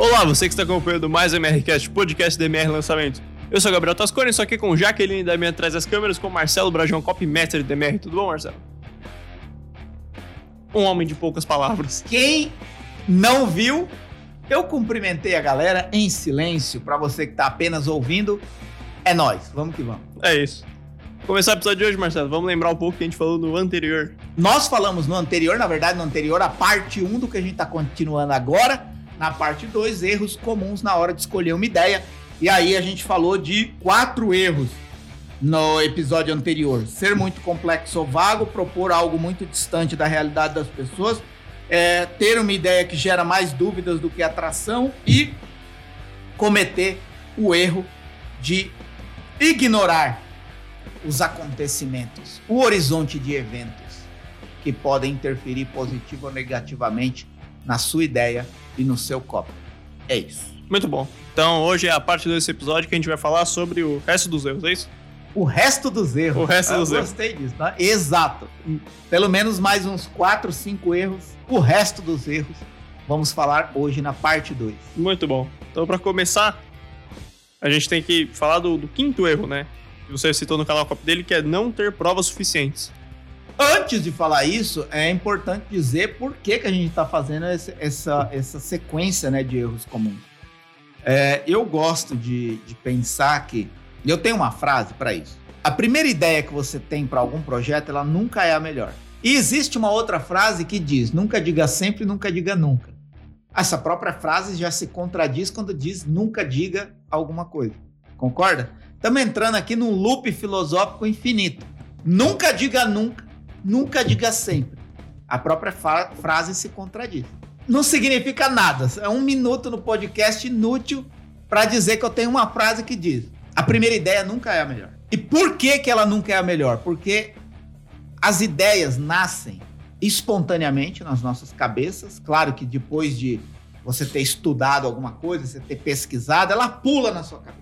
Olá, você que está acompanhando mais MRCast, podcast da MR Lançamento. Eu sou o Gabriel Tascone, estou aqui com Jaqueline da minha atrás das câmeras, com Marcelo Brajão, copymaster da MR. Tudo bom, Marcelo? Um homem de poucas palavras. Quem não viu, eu cumprimentei a galera em silêncio. Para você que tá apenas ouvindo, é nós. Vamos que vamos. É isso. Começar o episódio de hoje, Marcelo. Vamos lembrar um pouco que a gente falou no anterior. Nós falamos no anterior, na verdade, no anterior, a parte 1 do que a gente tá continuando agora. Na parte 2, erros comuns na hora de escolher uma ideia. E aí a gente falou de quatro erros no episódio anterior. Ser muito complexo ou vago, propor algo muito distante da realidade das pessoas, é, ter uma ideia que gera mais dúvidas do que atração e cometer o erro de ignorar os acontecimentos, o horizonte de eventos que podem interferir positivo ou negativamente na sua ideia e no seu copo. É isso. Muito bom. Então, hoje é a parte desse episódio que a gente vai falar sobre o resto dos erros, é isso? O resto dos erros. O resto Eu dos erros. Gostei disso, tá? Exato. Pelo menos mais uns 4, 5 erros. O resto dos erros. Vamos falar hoje na parte 2. Muito bom. Então, para começar, a gente tem que falar do, do quinto erro, né? Que você citou no canal Cop dele, que é não ter provas suficientes. Antes de falar isso, é importante dizer por que, que a gente está fazendo esse- essa, essa sequência né, de erros comuns. É, eu gosto de, de pensar que. Eu tenho uma frase para isso. A primeira ideia que você tem para algum projeto, ela nunca é a melhor. E existe uma outra frase que diz: nunca diga sempre, nunca diga nunca. Essa própria frase já se contradiz quando diz nunca diga alguma coisa. Concorda? Estamos entrando aqui num loop filosófico infinito. Nunca diga nunca, nunca diga sempre. A própria frase se contradiz. Não significa nada. É um minuto no podcast inútil para dizer que eu tenho uma frase que diz: a primeira ideia nunca é a melhor. E por que, que ela nunca é a melhor? Porque as ideias nascem espontaneamente nas nossas cabeças. Claro que depois de você ter estudado alguma coisa, você ter pesquisado, ela pula na sua cabeça.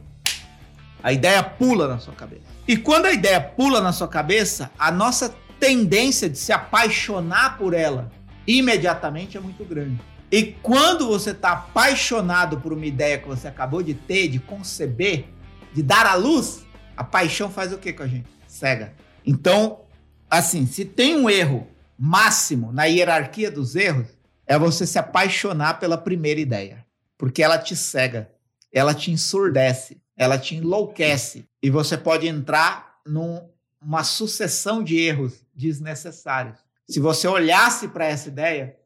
A ideia pula na sua cabeça. E quando a ideia pula na sua cabeça, a nossa tendência de se apaixonar por ela imediatamente é muito grande. E quando você está apaixonado por uma ideia que você acabou de ter, de conceber, de dar à luz, a paixão faz o que com a gente? Cega. Então, assim, se tem um erro máximo na hierarquia dos erros, é você se apaixonar pela primeira ideia. Porque ela te cega, ela te ensurdece, ela te enlouquece. E você pode entrar numa sucessão de erros desnecessários. Se você olhasse para essa ideia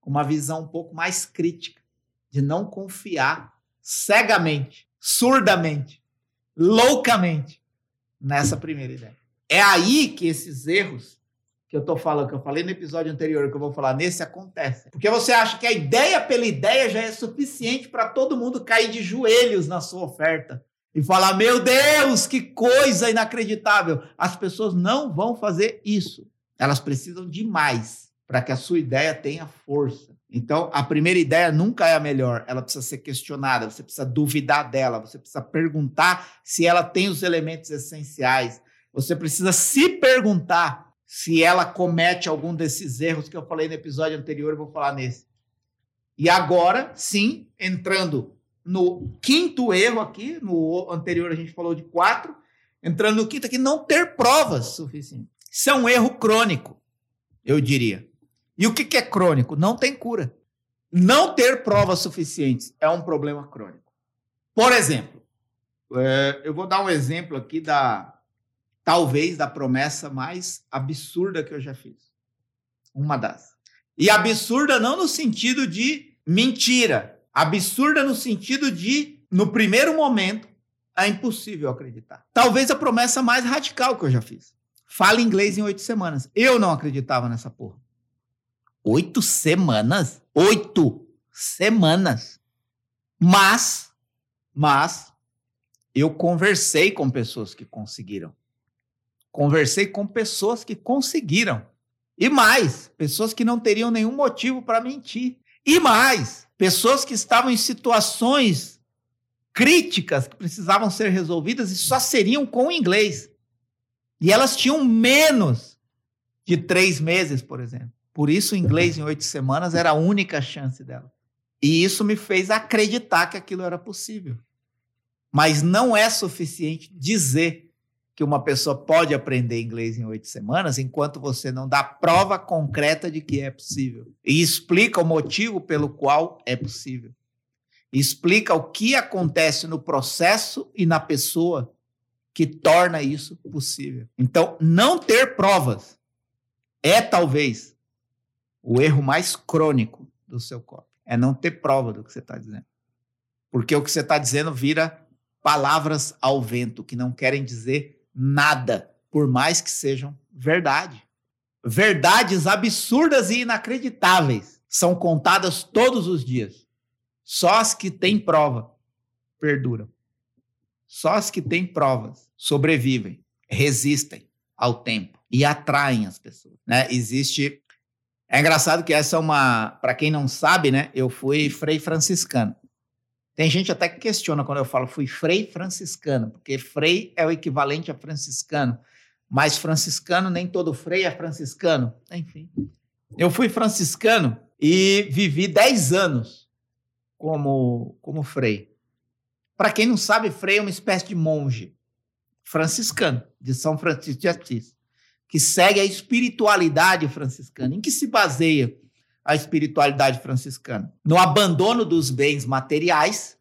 com uma visão um pouco mais crítica, de não confiar cegamente, surdamente, loucamente nessa primeira ideia. É aí que esses erros que eu tô falando, que eu falei no episódio anterior, que eu vou falar nesse, acontecem. Porque você acha que a ideia pela ideia já é suficiente para todo mundo cair de joelhos na sua oferta e falar: Meu Deus, que coisa inacreditável. As pessoas não vão fazer isso. Elas precisam de mais para que a sua ideia tenha força. Então, a primeira ideia nunca é a melhor. Ela precisa ser questionada, você precisa duvidar dela, você precisa perguntar se ela tem os elementos essenciais. Você precisa se perguntar se ela comete algum desses erros que eu falei no episódio anterior, eu vou falar nesse. E agora, sim, entrando no quinto erro aqui, no anterior a gente falou de quatro, entrando no quinto aqui, não ter provas suficientes. Isso é um erro crônico, eu diria. E o que que é crônico? Não tem cura. Não ter provas suficientes é um problema crônico. Por exemplo, é, eu vou dar um exemplo aqui da talvez da promessa mais absurda que eu já fiz. Uma das. E absurda não no sentido de mentira, absurda no sentido de no primeiro momento é impossível acreditar. Talvez a promessa mais radical que eu já fiz. Fala inglês em oito semanas. Eu não acreditava nessa porra. Oito semanas? Oito semanas. Mas, mas, eu conversei com pessoas que conseguiram. Conversei com pessoas que conseguiram. E mais, pessoas que não teriam nenhum motivo para mentir. E mais, pessoas que estavam em situações críticas que precisavam ser resolvidas e só seriam com o inglês. E elas tinham menos de três meses, por exemplo. Por isso, o inglês em oito semanas era a única chance dela. E isso me fez acreditar que aquilo era possível. Mas não é suficiente dizer que uma pessoa pode aprender inglês em oito semanas enquanto você não dá prova concreta de que é possível. E explica o motivo pelo qual é possível. Explica o que acontece no processo e na pessoa que torna isso possível. Então, não ter provas é talvez o erro mais crônico do seu corpo. É não ter prova do que você está dizendo. Porque o que você está dizendo vira palavras ao vento, que não querem dizer nada, por mais que sejam verdade. Verdades absurdas e inacreditáveis são contadas todos os dias. Só as que têm prova perduram. Só as que têm provas sobrevivem, resistem ao tempo e atraem as pessoas. Né? Existe. É engraçado que essa é uma. Para quem não sabe, né? Eu fui frei franciscano. Tem gente até que questiona quando eu falo fui frei franciscano, porque frei é o equivalente a franciscano. Mas franciscano, nem todo frei é franciscano. Enfim. Eu fui franciscano e vivi 10 anos como, como frei. Para quem não sabe, frei é uma espécie de monge franciscano, de São Francisco de Assis, que segue a espiritualidade franciscana. Em que se baseia a espiritualidade franciscana? No abandono dos bens materiais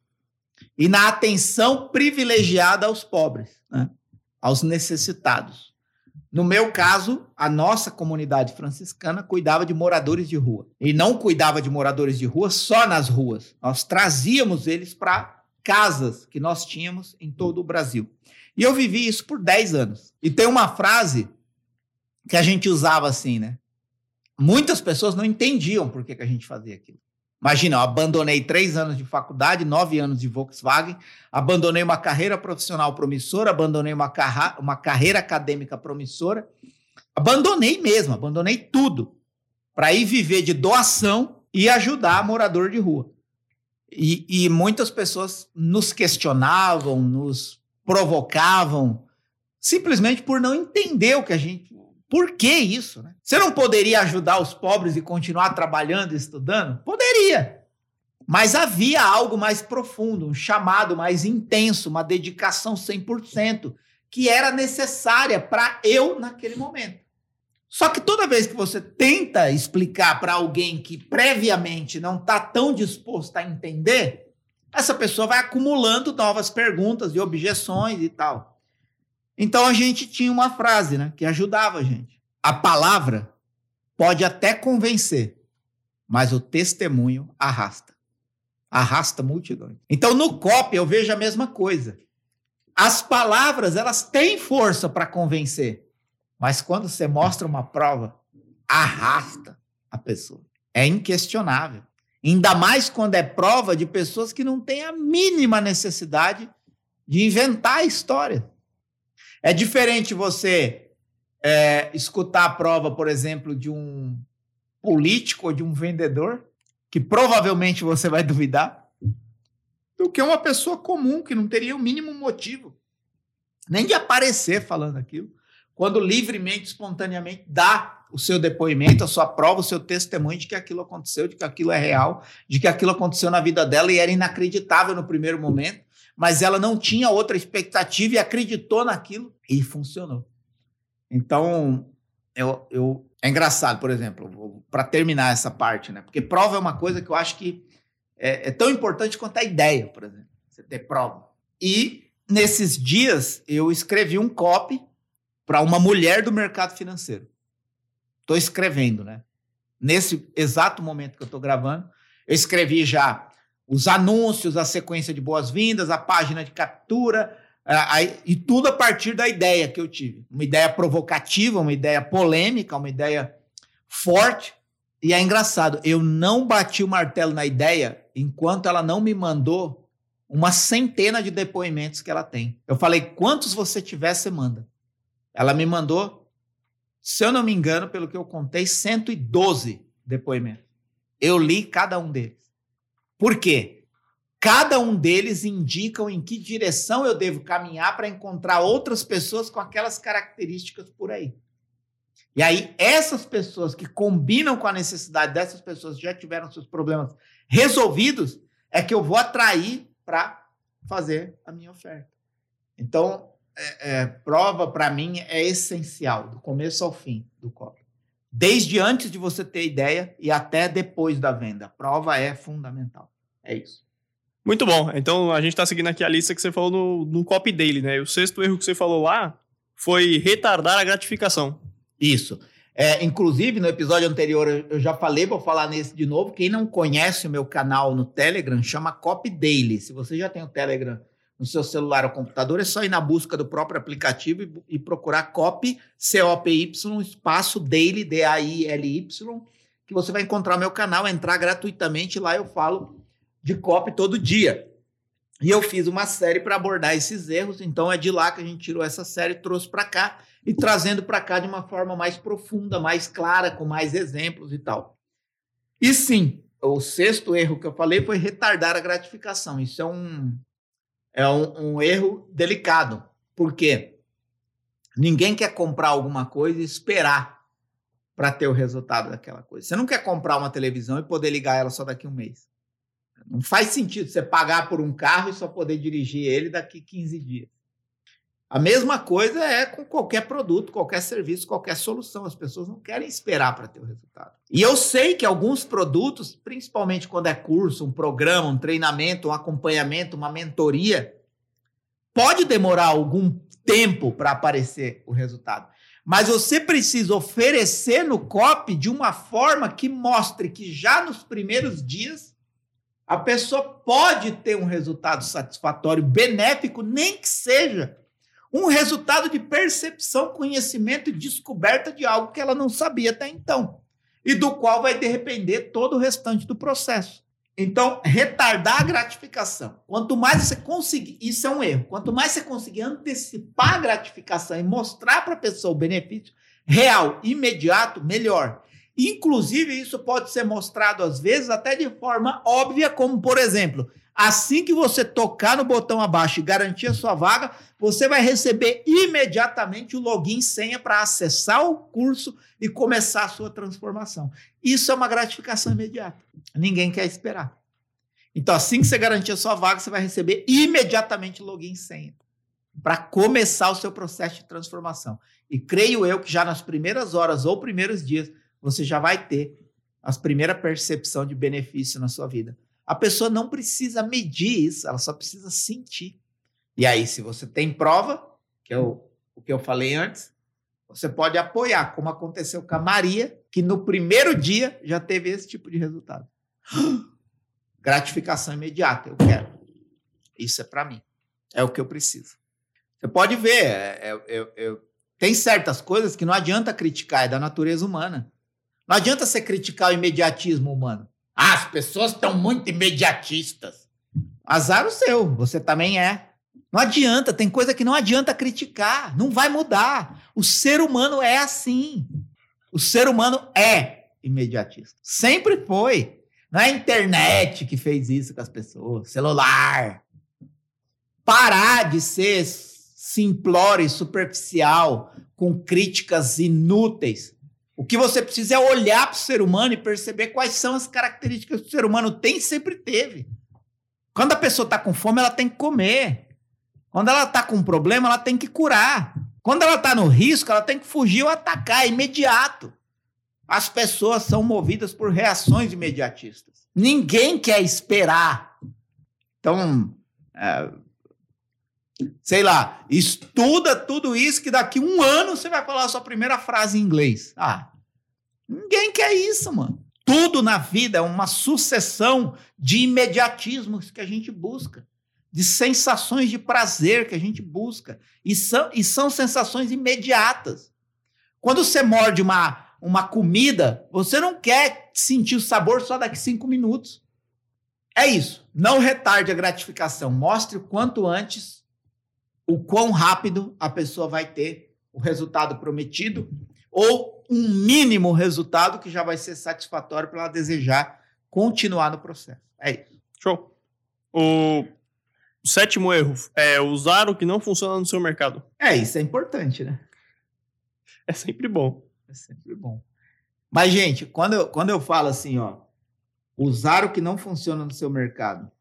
e na atenção privilegiada aos pobres, né? aos necessitados. No meu caso, a nossa comunidade franciscana cuidava de moradores de rua. E não cuidava de moradores de rua só nas ruas. Nós trazíamos eles para casas que nós tínhamos em todo o Brasil. E eu vivi isso por 10 anos. E tem uma frase que a gente usava assim, né? Muitas pessoas não entendiam por que, que a gente fazia aquilo. Imagina, eu abandonei três anos de faculdade, nove anos de Volkswagen, abandonei uma carreira profissional promissora, abandonei uma, carra, uma carreira acadêmica promissora, abandonei mesmo, abandonei tudo para ir viver de doação e ajudar morador de rua. E, e muitas pessoas nos questionavam, nos provocavam, simplesmente por não entender o que a gente por que isso? Né? Você não poderia ajudar os pobres e continuar trabalhando e estudando? Poderia. Mas havia algo mais profundo, um chamado mais intenso, uma dedicação 100%, que era necessária para eu naquele momento. Só que toda vez que você tenta explicar para alguém que previamente não está tão disposto a entender, essa pessoa vai acumulando novas perguntas e objeções e tal. Então a gente tinha uma frase, né, que ajudava a gente. A palavra pode até convencer, mas o testemunho arrasta. Arrasta multidões. Então no COP eu vejo a mesma coisa. As palavras, elas têm força para convencer, mas quando você mostra uma prova, arrasta a pessoa. É inquestionável. Ainda mais quando é prova de pessoas que não têm a mínima necessidade de inventar a história. É diferente você é, escutar a prova, por exemplo, de um político ou de um vendedor, que provavelmente você vai duvidar, do que uma pessoa comum que não teria o mínimo motivo nem de aparecer falando aquilo, quando livremente, espontaneamente dá o seu depoimento, a sua prova, o seu testemunho de que aquilo aconteceu, de que aquilo é real, de que aquilo aconteceu na vida dela e era inacreditável no primeiro momento, mas ela não tinha outra expectativa e acreditou naquilo e funcionou. Então, eu, eu é engraçado, por exemplo, para terminar essa parte, né? Porque prova é uma coisa que eu acho que é, é tão importante quanto a ideia, por exemplo, você ter prova. E nesses dias eu escrevi um copy para uma mulher do mercado financeiro. Estou escrevendo, né? Nesse exato momento que eu estou gravando, eu escrevi já os anúncios, a sequência de boas-vindas, a página de captura, a, a, e tudo a partir da ideia que eu tive. Uma ideia provocativa, uma ideia polêmica, uma ideia forte. E é engraçado, eu não bati o martelo na ideia enquanto ela não me mandou uma centena de depoimentos que ela tem. Eu falei, quantos você tiver, você manda. Ela me mandou, se eu não me engano, pelo que eu contei, 112 depoimentos. Eu li cada um deles. Por quê? Cada um deles indicam em que direção eu devo caminhar para encontrar outras pessoas com aquelas características por aí. E aí, essas pessoas que combinam com a necessidade dessas pessoas já tiveram seus problemas resolvidos, é que eu vou atrair para fazer a minha oferta. Então, é, é, prova para mim é essencial, do começo ao fim do copy. Desde antes de você ter ideia e até depois da venda. Prova é fundamental. É isso. Muito bom. Então a gente está seguindo aqui a lista que você falou no, no copy daily, né? E o sexto erro que você falou lá foi retardar a gratificação. Isso. É, inclusive, no episódio anterior eu já falei, vou falar nesse de novo. Quem não conhece o meu canal no Telegram, chama Copy Daily. Se você já tem o Telegram no seu celular ou computador, é só ir na busca do próprio aplicativo e, e procurar Copy, C-O-P-Y, espaço Daily, D-A-I-L-Y, que você vai encontrar meu canal, entrar gratuitamente. Lá eu falo de copy todo dia. E eu fiz uma série para abordar esses erros, então é de lá que a gente tirou essa série trouxe para cá e trazendo para cá de uma forma mais profunda, mais clara, com mais exemplos e tal. E sim, o sexto erro que eu falei foi retardar a gratificação. Isso é um, é um, um erro delicado. Por quê? Ninguém quer comprar alguma coisa e esperar para ter o resultado daquela coisa. Você não quer comprar uma televisão e poder ligar ela só daqui a um mês. Não faz sentido você pagar por um carro e só poder dirigir ele daqui 15 dias. A mesma coisa é com qualquer produto, qualquer serviço, qualquer solução. As pessoas não querem esperar para ter o resultado. E eu sei que alguns produtos, principalmente quando é curso, um programa, um treinamento, um acompanhamento, uma mentoria, pode demorar algum tempo para aparecer o resultado. Mas você precisa oferecer no COP de uma forma que mostre que já nos primeiros dias a pessoa pode ter um resultado satisfatório, benéfico, nem que seja um resultado de percepção, conhecimento e descoberta de algo que ela não sabia até então e do qual vai depender todo o restante do processo. Então, retardar a gratificação. Quanto mais você conseguir, isso é um erro. Quanto mais você conseguir antecipar a gratificação e mostrar para a pessoa o benefício real, imediato, melhor. Inclusive, isso pode ser mostrado às vezes até de forma óbvia, como por exemplo, Assim que você tocar no botão abaixo e garantir a sua vaga, você vai receber imediatamente o login senha para acessar o curso e começar a sua transformação. Isso é uma gratificação imediata. Ninguém quer esperar. Então, assim que você garantir a sua vaga, você vai receber imediatamente o login senha para começar o seu processo de transformação. E creio eu que já nas primeiras horas ou primeiros dias, você já vai ter as primeiras percepção de benefício na sua vida. A pessoa não precisa medir isso, ela só precisa sentir. E aí, se você tem prova, que é o, o que eu falei antes, você pode apoiar, como aconteceu com a Maria, que no primeiro dia já teve esse tipo de resultado. Gratificação imediata, eu quero. Isso é para mim. É o que eu preciso. Você pode ver, é, é, é, tem certas coisas que não adianta criticar, é da natureza humana. Não adianta você criticar o imediatismo humano. As pessoas estão muito imediatistas. Azar o seu, você também é. Não adianta, tem coisa que não adianta criticar, não vai mudar. O ser humano é assim. O ser humano é imediatista. Sempre foi. Não é a internet que fez isso com as pessoas, celular. Parar de ser simplório e superficial com críticas inúteis o que você precisa é olhar para o ser humano e perceber quais são as características que o ser humano tem e sempre teve. Quando a pessoa está com fome, ela tem que comer. Quando ela está com um problema, ela tem que curar. Quando ela está no risco, ela tem que fugir ou atacar, é imediato. As pessoas são movidas por reações imediatistas. Ninguém quer esperar. Então, é, sei lá, estuda tudo isso que daqui um ano você vai falar a sua primeira frase em inglês. Ah, ninguém quer isso, mano. Tudo na vida é uma sucessão de imediatismos que a gente busca, de sensações de prazer que a gente busca, e são, e são sensações imediatas. Quando você morde uma, uma comida, você não quer sentir o sabor só daqui cinco minutos. É isso. Não retarde a gratificação. Mostre o quanto antes o quão rápido a pessoa vai ter o resultado prometido ou um mínimo resultado que já vai ser satisfatório para ela desejar continuar no processo. É isso. Show. O sétimo erro é usar o que não funciona no seu mercado. É, isso é importante, né? É sempre bom. É sempre bom. Mas, gente, quando eu, quando eu falo assim, ó, usar o que não funciona no seu mercado,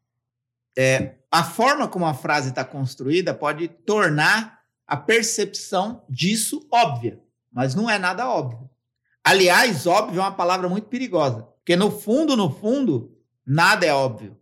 é, a forma como a frase está construída pode tornar a percepção disso óbvia, mas não é nada óbvio. Aliás, óbvio é uma palavra muito perigosa, porque no fundo, no fundo, nada é óbvio.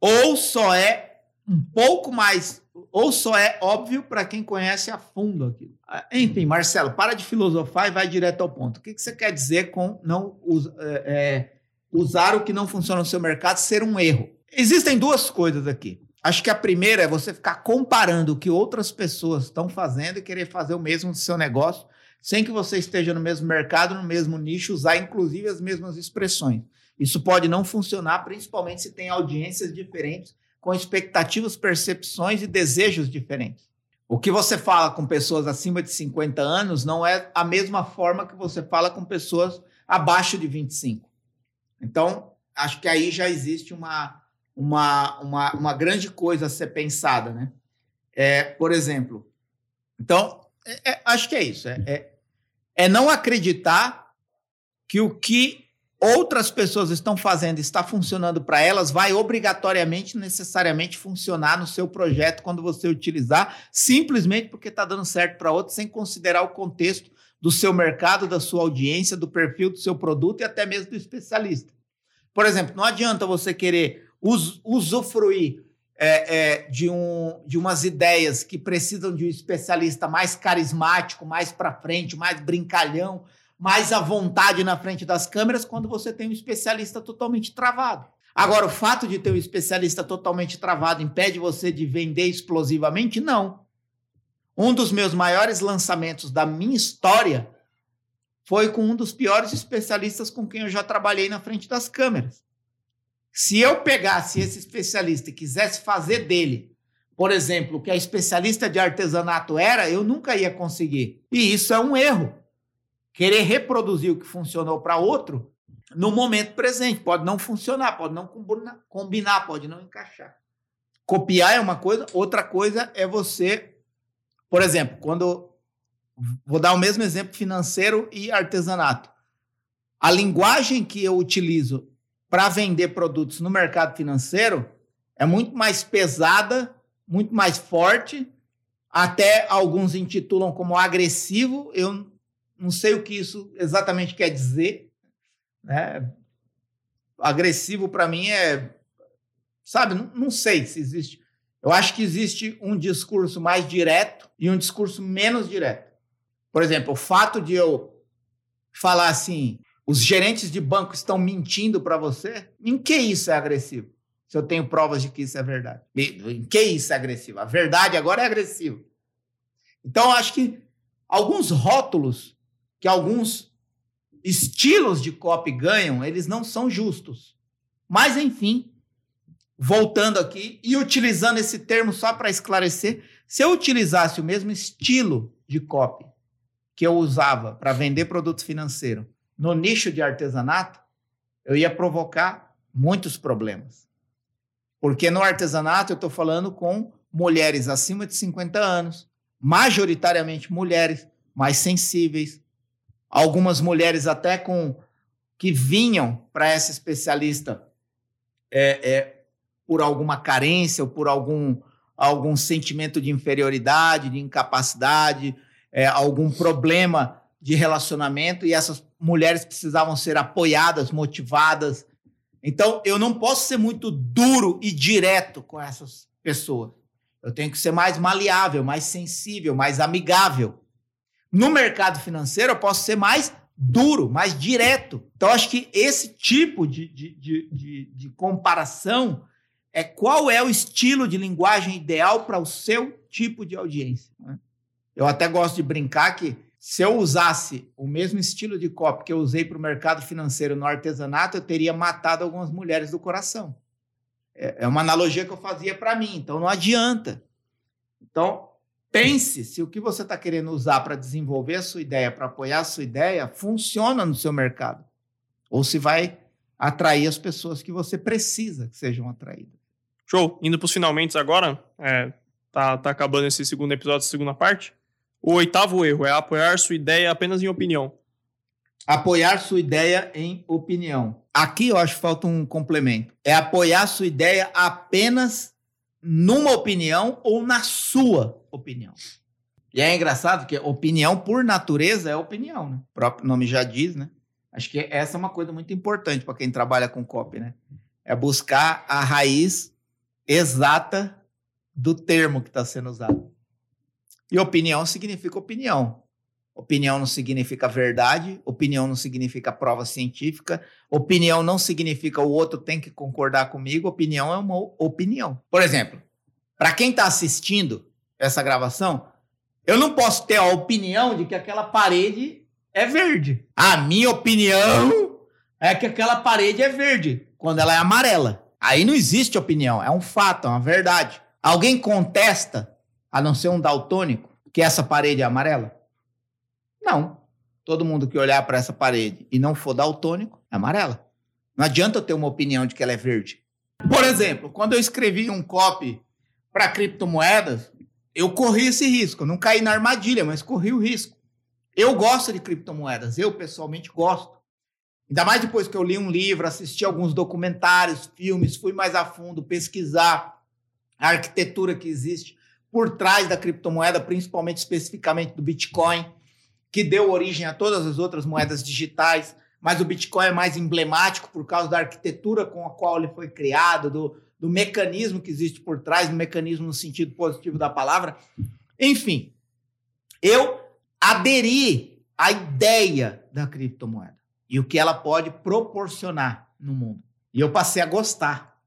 Ou só é um pouco mais, ou só é óbvio para quem conhece a fundo aquilo. Ah, enfim, Marcelo, para de filosofar e vai direto ao ponto. O que, você quer dizer com não é, é, usar o que não funciona no seu mercado ser um erro? Existem duas coisas aqui. Acho que a primeira é você ficar comparando o que outras pessoas estão fazendo e querer fazer o mesmo no seu negócio, sem que você esteja no mesmo mercado, no mesmo nicho, usar inclusive as mesmas expressões. Isso pode não funcionar, principalmente se tem audiências diferentes, com expectativas, percepções e desejos diferentes. O que você fala com pessoas acima de 50 anos não é a mesma forma que você fala com pessoas abaixo de 25. Então, acho que aí já existe uma, uma, uma, uma grande coisa a ser pensada, né? É, por exemplo, então, é, é, acho que é isso. É, é, é não acreditar que o que outras pessoas estão fazendo está funcionando para elas, vai obrigatoriamente, necessariamente funcionar no seu projeto quando você utilizar, simplesmente porque está dando certo para outros, sem considerar o contexto do seu mercado, da sua audiência, do perfil do seu produto e até mesmo do especialista. Por exemplo, não adianta você querer us, usufruir é, é, de, um, de umas ideias que precisam de um especialista mais carismático, mais para frente, mais brincalhão, mais à vontade na frente das câmeras, quando você tem um especialista totalmente travado. Agora, o fato de ter um especialista totalmente travado impede você de vender explosivamente? Não. Um dos meus maiores lançamentos da minha história foi com um dos piores especialistas com quem eu já trabalhei na frente das câmeras. Se eu pegasse esse especialista e quisesse fazer dele, por exemplo, o que a especialista de artesanato era, eu nunca ia conseguir. E isso é um erro. Querer reproduzir o que funcionou para outro no momento presente pode não funcionar, pode não combinar, pode não encaixar. Copiar é uma coisa, outra coisa é você, por exemplo, quando vou dar o mesmo exemplo financeiro e artesanato. A linguagem que eu utilizo para vender produtos no mercado financeiro é muito mais pesada, muito mais forte. Até alguns intitulam como agressivo. Eu não sei o que isso exatamente quer dizer. Né? Agressivo para mim é, sabe? Não, não sei se existe. Eu acho que existe um discurso mais direto e um discurso menos direto. Por exemplo, o fato de eu falar assim, os gerentes de banco estão mentindo para você? Em que isso é agressivo? Se eu tenho provas de que isso é verdade. Em que isso é agressivo? A verdade agora é agressiva. Então, acho que alguns rótulos que alguns estilos de copy ganham, eles não são justos. Mas, enfim, voltando aqui e utilizando esse termo só para esclarecer, se eu utilizasse o mesmo estilo de copy que eu usava para vender produto financeiro no nicho de artesanato, eu ia provocar muitos problemas. Porque no artesanato eu estou falando com mulheres acima de 50 anos, majoritariamente mulheres mais sensíveis, algumas mulheres até com que vinham para essa especialista é, é, por alguma carência ou por algum, algum sentimento de inferioridade, de incapacidade, é, algum problema de relacionamento e essas mulheres precisavam ser apoiadas, motivadas. Então, eu não posso ser muito duro e direto com essas pessoas. Eu tenho que ser mais maleável, mais sensível, mais amigável. No mercado financeiro, eu posso ser mais duro, mais direto. Então, acho que esse tipo de, de, de, de, de comparação é qual é o estilo de linguagem ideal para o seu tipo de audiência. Né? Eu até gosto de brincar que se eu usasse o mesmo estilo de copo que eu usei para o mercado financeiro no artesanato, eu teria matado algumas mulheres do coração. É, é uma analogia que eu fazia para mim, então não adianta. Então, pense se o que você está querendo usar para desenvolver a sua ideia, para apoiar a sua ideia, funciona no seu mercado. Ou se vai atrair as pessoas que você precisa que sejam atraídas. Show! Indo para os finalmente agora, é, tá, tá acabando esse segundo episódio, segunda parte. O oitavo erro é apoiar sua ideia apenas em opinião. Apoiar sua ideia em opinião. Aqui eu acho que falta um complemento. É apoiar sua ideia apenas numa opinião ou na sua opinião. E é engraçado que opinião, por natureza, é opinião, né? O próprio nome já diz, né? Acho que essa é uma coisa muito importante para quem trabalha com copy, né? É buscar a raiz exata do termo que está sendo usado. E opinião significa opinião. Opinião não significa verdade, opinião não significa prova científica, opinião não significa o outro tem que concordar comigo, opinião é uma opinião. Por exemplo, para quem está assistindo essa gravação, eu não posso ter a opinião de que aquela parede é verde. A minha opinião é que aquela parede é verde, quando ela é amarela. Aí não existe opinião, é um fato, é uma verdade. Alguém contesta, a não ser um daltônico, que essa parede é amarela? Não. Todo mundo que olhar para essa parede e não for daltônico, é amarela. Não adianta eu ter uma opinião de que ela é verde. Por exemplo, quando eu escrevi um copy para criptomoedas, eu corri esse risco. Eu não caí na armadilha, mas corri o risco. Eu gosto de criptomoedas, eu pessoalmente gosto. Ainda mais depois que eu li um livro, assisti alguns documentários, filmes, fui mais a fundo pesquisar a arquitetura que existe por trás da criptomoeda, principalmente especificamente do Bitcoin que deu origem a todas as outras moedas digitais, mas o Bitcoin é mais emblemático por causa da arquitetura com a qual ele foi criado, do, do mecanismo que existe por trás, do mecanismo no sentido positivo da palavra. Enfim, eu aderi à ideia da criptomoeda e o que ela pode proporcionar no mundo. E eu passei a gostar.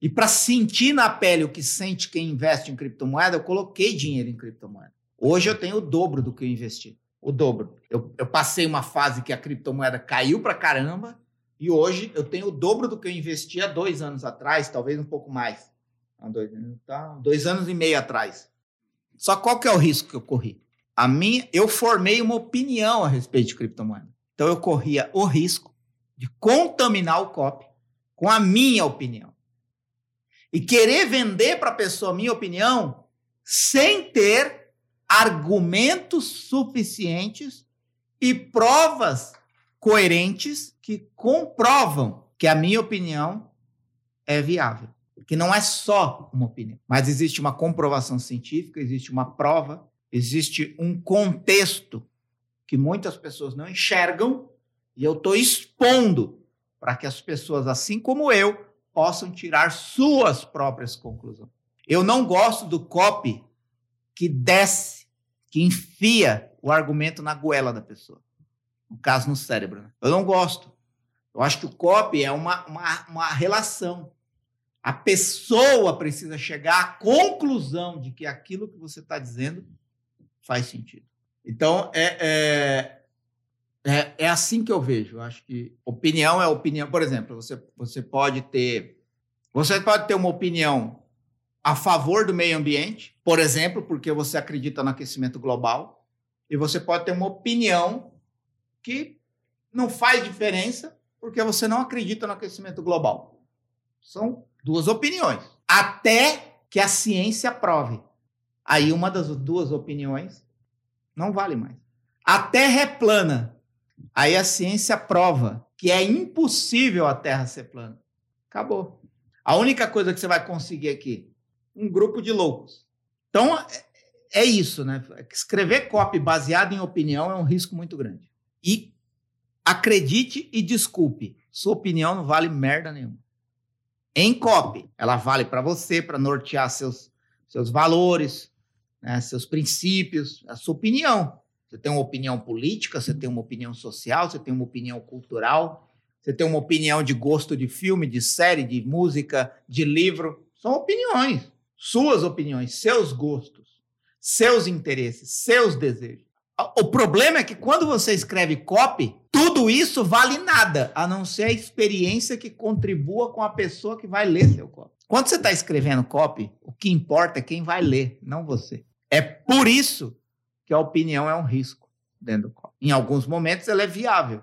E para sentir na pele o que sente quem investe em criptomoeda, eu coloquei dinheiro em criptomoeda. Hoje eu tenho o dobro do que eu investi o dobro. Eu, eu passei uma fase que a criptomoeda caiu para caramba e hoje eu tenho o dobro do que eu investi há dois anos atrás, talvez um pouco mais. Dois, tá, dois anos e meio atrás. Só qual que é o risco que eu corri? A minha, eu formei uma opinião a respeito de criptomoeda. Então eu corria o risco de contaminar o COP com a minha opinião. E querer vender para a pessoa minha opinião sem ter argumentos suficientes e provas coerentes que comprovam que a minha opinião é viável. Que não é só uma opinião, mas existe uma comprovação científica, existe uma prova, existe um contexto que muitas pessoas não enxergam e eu estou expondo para que as pessoas, assim como eu, possam tirar suas próprias conclusões. Eu não gosto do copy que desce que enfia o argumento na goela da pessoa. No caso, no cérebro. Né? Eu não gosto. Eu acho que o copy é uma, uma, uma relação. A pessoa precisa chegar à conclusão de que aquilo que você está dizendo faz sentido. Então, é, é, é, é, assim que eu vejo. Eu acho que opinião é opinião. Por exemplo, você, você pode ter. Você pode ter uma opinião a favor do meio ambiente, por exemplo, porque você acredita no aquecimento global, e você pode ter uma opinião que não faz diferença porque você não acredita no aquecimento global. São duas opiniões. Até que a ciência prove. Aí uma das duas opiniões não vale mais. A Terra é plana. Aí a ciência prova que é impossível a Terra ser plana. Acabou. A única coisa que você vai conseguir aqui um grupo de loucos. Então, é, é isso, né? Escrever copy baseado em opinião é um risco muito grande. E acredite e desculpe, sua opinião não vale merda nenhuma. Em copy, ela vale para você, para nortear seus, seus valores, né, seus princípios, a sua opinião. Você tem uma opinião política, você tem uma opinião social, você tem uma opinião cultural, você tem uma opinião de gosto de filme, de série, de música, de livro. São opiniões suas opiniões, seus gostos, seus interesses, seus desejos. O problema é que quando você escreve copy, tudo isso vale nada, a não ser a experiência que contribua com a pessoa que vai ler seu copy. Quando você está escrevendo copy, o que importa é quem vai ler, não você. É por isso que a opinião é um risco dentro do copy. Em alguns momentos ela é viável.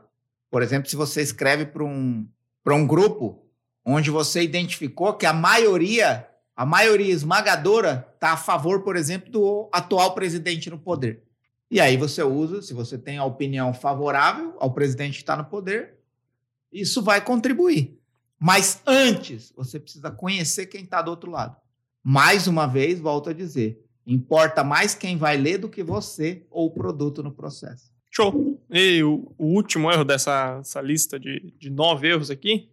Por exemplo, se você escreve para um, um grupo onde você identificou que a maioria a maioria esmagadora está a favor, por exemplo, do atual presidente no poder. E aí você usa, se você tem a opinião favorável ao presidente que está no poder, isso vai contribuir. Mas antes, você precisa conhecer quem está do outro lado. Mais uma vez, volto a dizer, importa mais quem vai ler do que você ou o produto no processo. Show. E o, o último erro dessa lista de, de nove erros aqui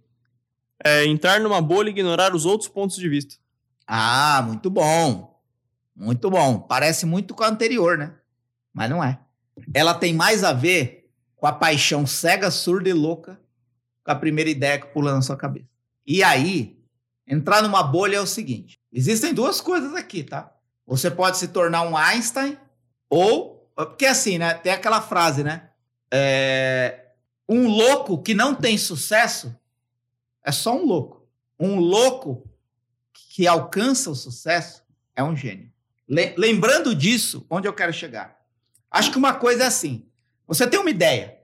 é entrar numa bolha e ignorar os outros pontos de vista. Ah, muito bom. Muito bom. Parece muito com a anterior, né? Mas não é. Ela tem mais a ver com a paixão cega, surda e louca com a primeira ideia que pula na sua cabeça. E aí, entrar numa bolha é o seguinte: existem duas coisas aqui, tá? Você pode se tornar um Einstein ou. Porque assim, né? Tem aquela frase, né? É, um louco que não tem sucesso é só um louco. Um louco que alcança o sucesso é um gênio. Lembrando disso, onde eu quero chegar? Acho que uma coisa é assim: você tem uma ideia,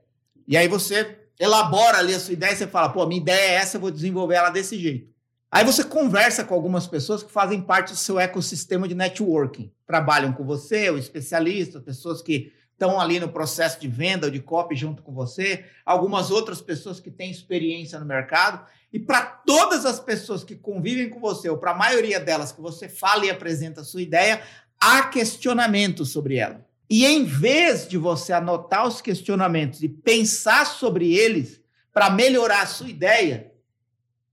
e aí você elabora ali a sua ideia e você fala, pô, minha ideia é essa, eu vou desenvolver ela desse jeito. Aí você conversa com algumas pessoas que fazem parte do seu ecossistema de networking. Trabalham com você, o especialista, pessoas que estão ali no processo de venda ou de copy junto com você, algumas outras pessoas que têm experiência no mercado. E para todas as pessoas que convivem com você, ou para a maioria delas que você fala e apresenta a sua ideia, há questionamentos sobre ela. E em vez de você anotar os questionamentos e pensar sobre eles para melhorar a sua ideia,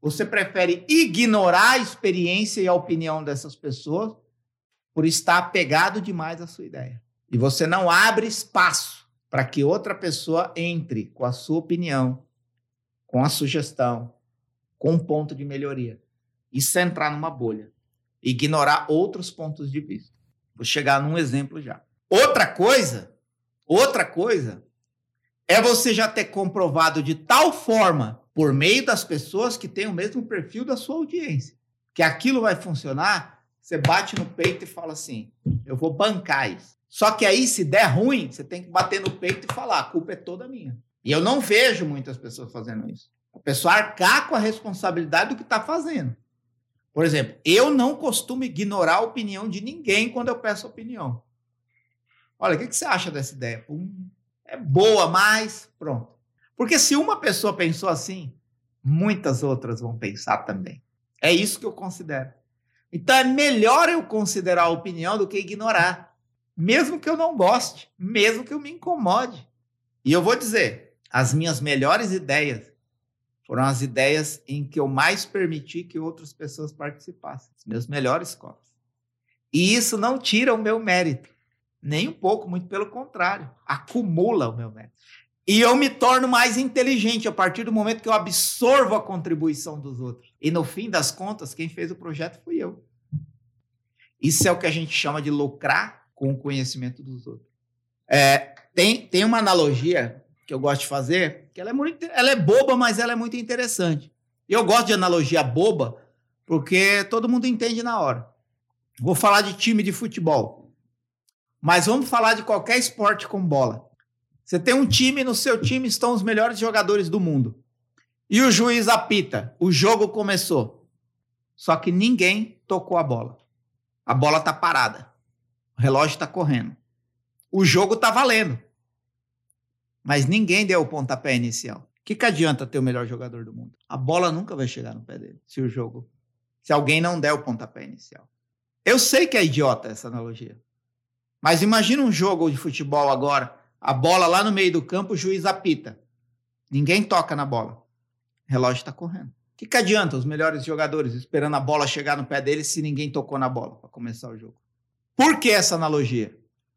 você prefere ignorar a experiência e a opinião dessas pessoas por estar apegado demais à sua ideia. E você não abre espaço para que outra pessoa entre com a sua opinião, com a sugestão, com um ponto de melhoria. Isso é entrar numa bolha. Ignorar outros pontos de vista. Vou chegar num exemplo já. Outra coisa, outra coisa, é você já ter comprovado de tal forma, por meio das pessoas que têm o mesmo perfil da sua audiência, que aquilo vai funcionar, você bate no peito e fala assim: eu vou bancar isso. Só que aí, se der ruim, você tem que bater no peito e falar: a culpa é toda minha. E eu não vejo muitas pessoas fazendo isso. A pessoa arcar com a responsabilidade do que está fazendo. Por exemplo, eu não costumo ignorar a opinião de ninguém quando eu peço opinião. Olha, o que, que você acha dessa ideia? Pum, é boa, mas pronto. Porque se uma pessoa pensou assim, muitas outras vão pensar também. É isso que eu considero. Então é melhor eu considerar a opinião do que ignorar. Mesmo que eu não goste, mesmo que eu me incomode. E eu vou dizer, as minhas melhores ideias foram as ideias em que eu mais permiti que outras pessoas participassem. Os meus melhores copos. E isso não tira o meu mérito. Nem um pouco, muito pelo contrário. Acumula o meu mérito. E eu me torno mais inteligente a partir do momento que eu absorvo a contribuição dos outros. E no fim das contas, quem fez o projeto fui eu. Isso é o que a gente chama de lucrar com o conhecimento dos outros. É, tem, tem uma analogia que eu gosto de fazer, que ela é, muito, ela é boba, mas ela é muito interessante. Eu gosto de analogia boba, porque todo mundo entende na hora. Vou falar de time de futebol. Mas vamos falar de qualquer esporte com bola. Você tem um time, no seu time estão os melhores jogadores do mundo. E o juiz apita, o jogo começou. Só que ninguém tocou a bola. A bola está parada. O relógio está correndo. O jogo está valendo. Mas ninguém deu o pontapé inicial. O que, que adianta ter o melhor jogador do mundo? A bola nunca vai chegar no pé dele se o jogo. Se alguém não der o pontapé inicial. Eu sei que é idiota essa analogia. Mas imagina um jogo de futebol agora, a bola lá no meio do campo, o juiz apita. Ninguém toca na bola. O relógio está correndo. O que, que adianta os melhores jogadores esperando a bola chegar no pé deles se ninguém tocou na bola para começar o jogo? Por que essa analogia?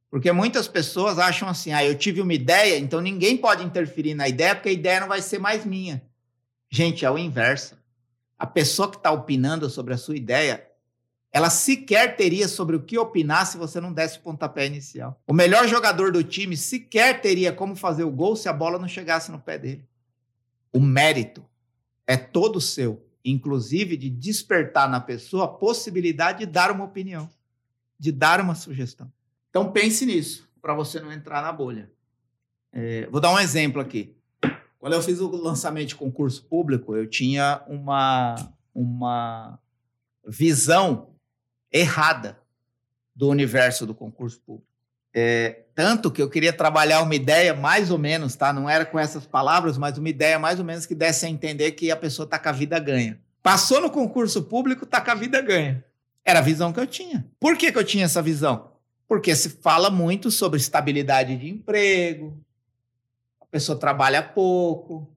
Porque muitas pessoas acham assim: ah, eu tive uma ideia, então ninguém pode interferir na ideia, porque a ideia não vai ser mais minha. Gente, é o inverso. A pessoa que está opinando sobre a sua ideia, ela sequer teria sobre o que opinar se você não desse o pontapé inicial. O melhor jogador do time sequer teria como fazer o gol se a bola não chegasse no pé dele. O mérito é todo seu, inclusive de despertar na pessoa a possibilidade de dar uma opinião, de dar uma sugestão. Então pense nisso, para você não entrar na bolha. É, vou dar um exemplo aqui. Quando eu fiz o lançamento de concurso público, eu tinha uma, uma visão errada do universo do concurso público. É, tanto que eu queria trabalhar uma ideia mais ou menos, tá? Não era com essas palavras, mas uma ideia mais ou menos que desse a entender que a pessoa tá com a vida ganha. Passou no concurso público, tá com a vida ganha. Era a visão que eu tinha. Por que, que eu tinha essa visão? Porque se fala muito sobre estabilidade de emprego, a pessoa trabalha pouco.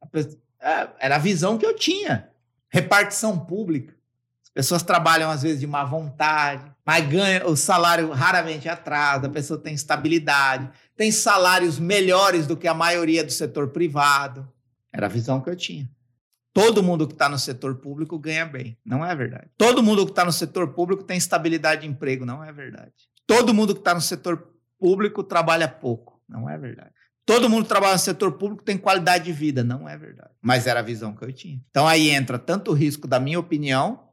A pessoa, é, era a visão que eu tinha. Repartição pública. As pessoas trabalham às vezes de má vontade, mas ganha o salário raramente atrasa, a pessoa tem estabilidade, tem salários melhores do que a maioria do setor privado. Era a visão que eu tinha. Todo mundo que está no setor público ganha bem. Não é verdade. Todo mundo que está no setor público tem estabilidade de emprego. Não é verdade. Todo mundo que está no setor público trabalha pouco. Não é verdade. Todo mundo que trabalha no setor público tem qualidade de vida. Não é verdade. Mas era a visão que eu tinha. Então aí entra tanto o risco da minha opinião,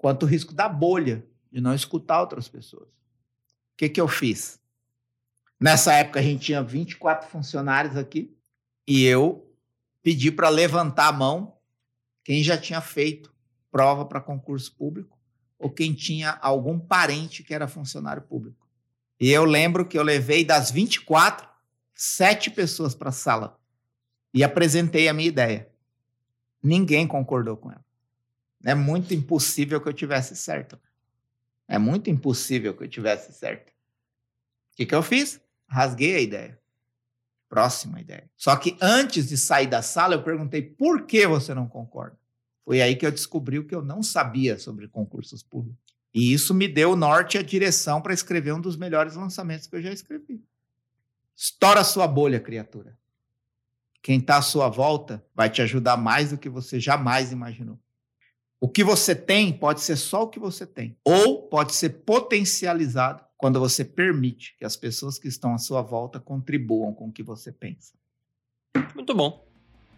quanto o risco da bolha, de não escutar outras pessoas. O que, que eu fiz? Nessa época a gente tinha 24 funcionários aqui e eu pedi para levantar a mão quem já tinha feito prova para concurso público ou quem tinha algum parente que era funcionário público. E eu lembro que eu levei das 24, sete pessoas para a sala e apresentei a minha ideia. Ninguém concordou com ela. É muito impossível que eu tivesse certo. É muito impossível que eu tivesse certo. O que, que eu fiz? Rasguei a ideia. Próxima ideia. Só que antes de sair da sala, eu perguntei por que você não concorda. Foi aí que eu descobri o que eu não sabia sobre concursos públicos. E isso me deu o norte e a direção para escrever um dos melhores lançamentos que eu já escrevi. Estoura sua bolha, criatura. Quem está à sua volta vai te ajudar mais do que você jamais imaginou. O que você tem pode ser só o que você tem, ou pode ser potencializado quando você permite que as pessoas que estão à sua volta contribuam com o que você pensa. Muito bom.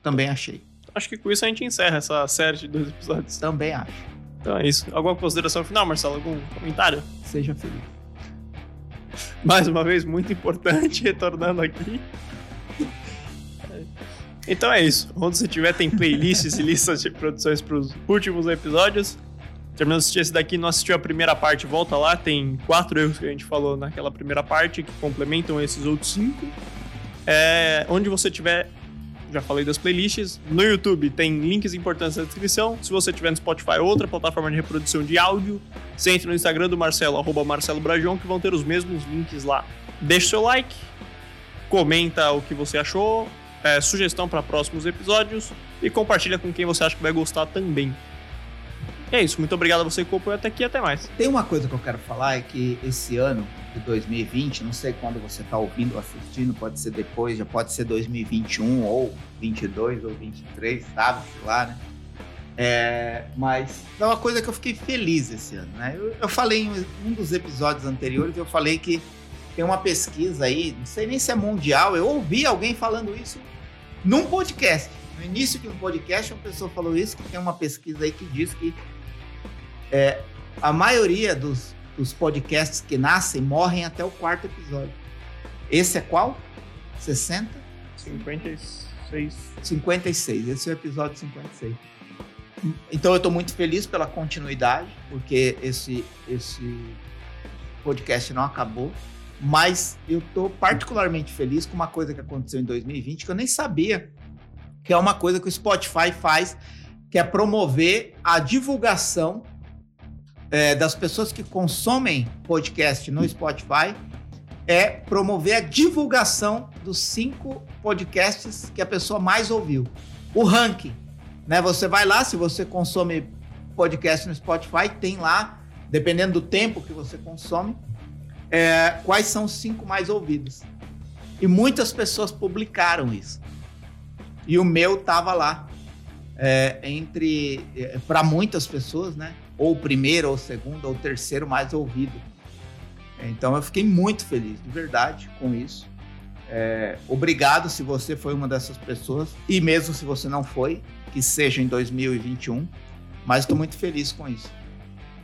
Também achei. Acho que com isso a gente encerra essa série de dois episódios. Também acho. Então é isso. Alguma consideração final, Marcelo? Algum comentário? Seja feliz. Mais uma vez, muito importante, retornando aqui. Então é isso. Onde você tiver, tem playlists e listas de produções para os últimos episódios. Terminando de assistir esse daqui, não assistiu a primeira parte, volta lá. Tem quatro erros que a gente falou naquela primeira parte que complementam esses outros cinco. É, onde você tiver, já falei das playlists. No YouTube tem links importantes na descrição. Se você tiver no Spotify, outra plataforma de reprodução de áudio, você entra no Instagram do Marcelo, arroba Marcelo Brajon, que vão ter os mesmos links lá. Deixa seu like, comenta o que você achou, é, sugestão para próximos episódios e compartilha com quem você acha que vai gostar também. É isso, muito obrigado a você que acompanhou até aqui até mais. Tem uma coisa que eu quero falar, é que esse ano de 2020, não sei quando você está ouvindo ou assistindo, pode ser depois, já pode ser 2021 ou 22 ou 23, sabe? Sei lá, né? É, mas é uma coisa que eu fiquei feliz esse ano, né? Eu, eu falei em um dos episódios anteriores, eu falei que tem uma pesquisa aí, não sei nem se é mundial, eu ouvi alguém falando isso num podcast. No início de um podcast, uma pessoa falou isso, que tem uma pesquisa aí que diz que é, a maioria dos, dos podcasts que nascem morrem até o quarto episódio. Esse é qual? 60? 56. 56. Esse é o episódio 56. Então eu estou muito feliz pela continuidade, porque esse, esse podcast não acabou. Mas eu estou particularmente feliz com uma coisa que aconteceu em 2020 que eu nem sabia, que é uma coisa que o Spotify faz, que é promover a divulgação é, das pessoas que consomem podcast no Spotify é promover a divulgação dos cinco podcasts que a pessoa mais ouviu. O ranking, né? Você vai lá, se você consome podcast no Spotify, tem lá, dependendo do tempo que você consome, é, quais são os cinco mais ouvidos. E muitas pessoas publicaram isso. E o meu tava lá. É, entre é, para muitas pessoas, né? ou o primeiro, ou o segundo, ou o terceiro mais ouvido. Então eu fiquei muito feliz, de verdade, com isso. É, obrigado se você foi uma dessas pessoas, e mesmo se você não foi, que seja em 2021, mas estou muito feliz com isso.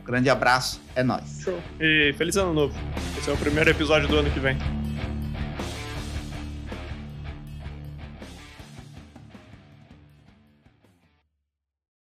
Grande abraço, é nóis. Show. E feliz ano novo. Esse é o primeiro episódio do ano que vem.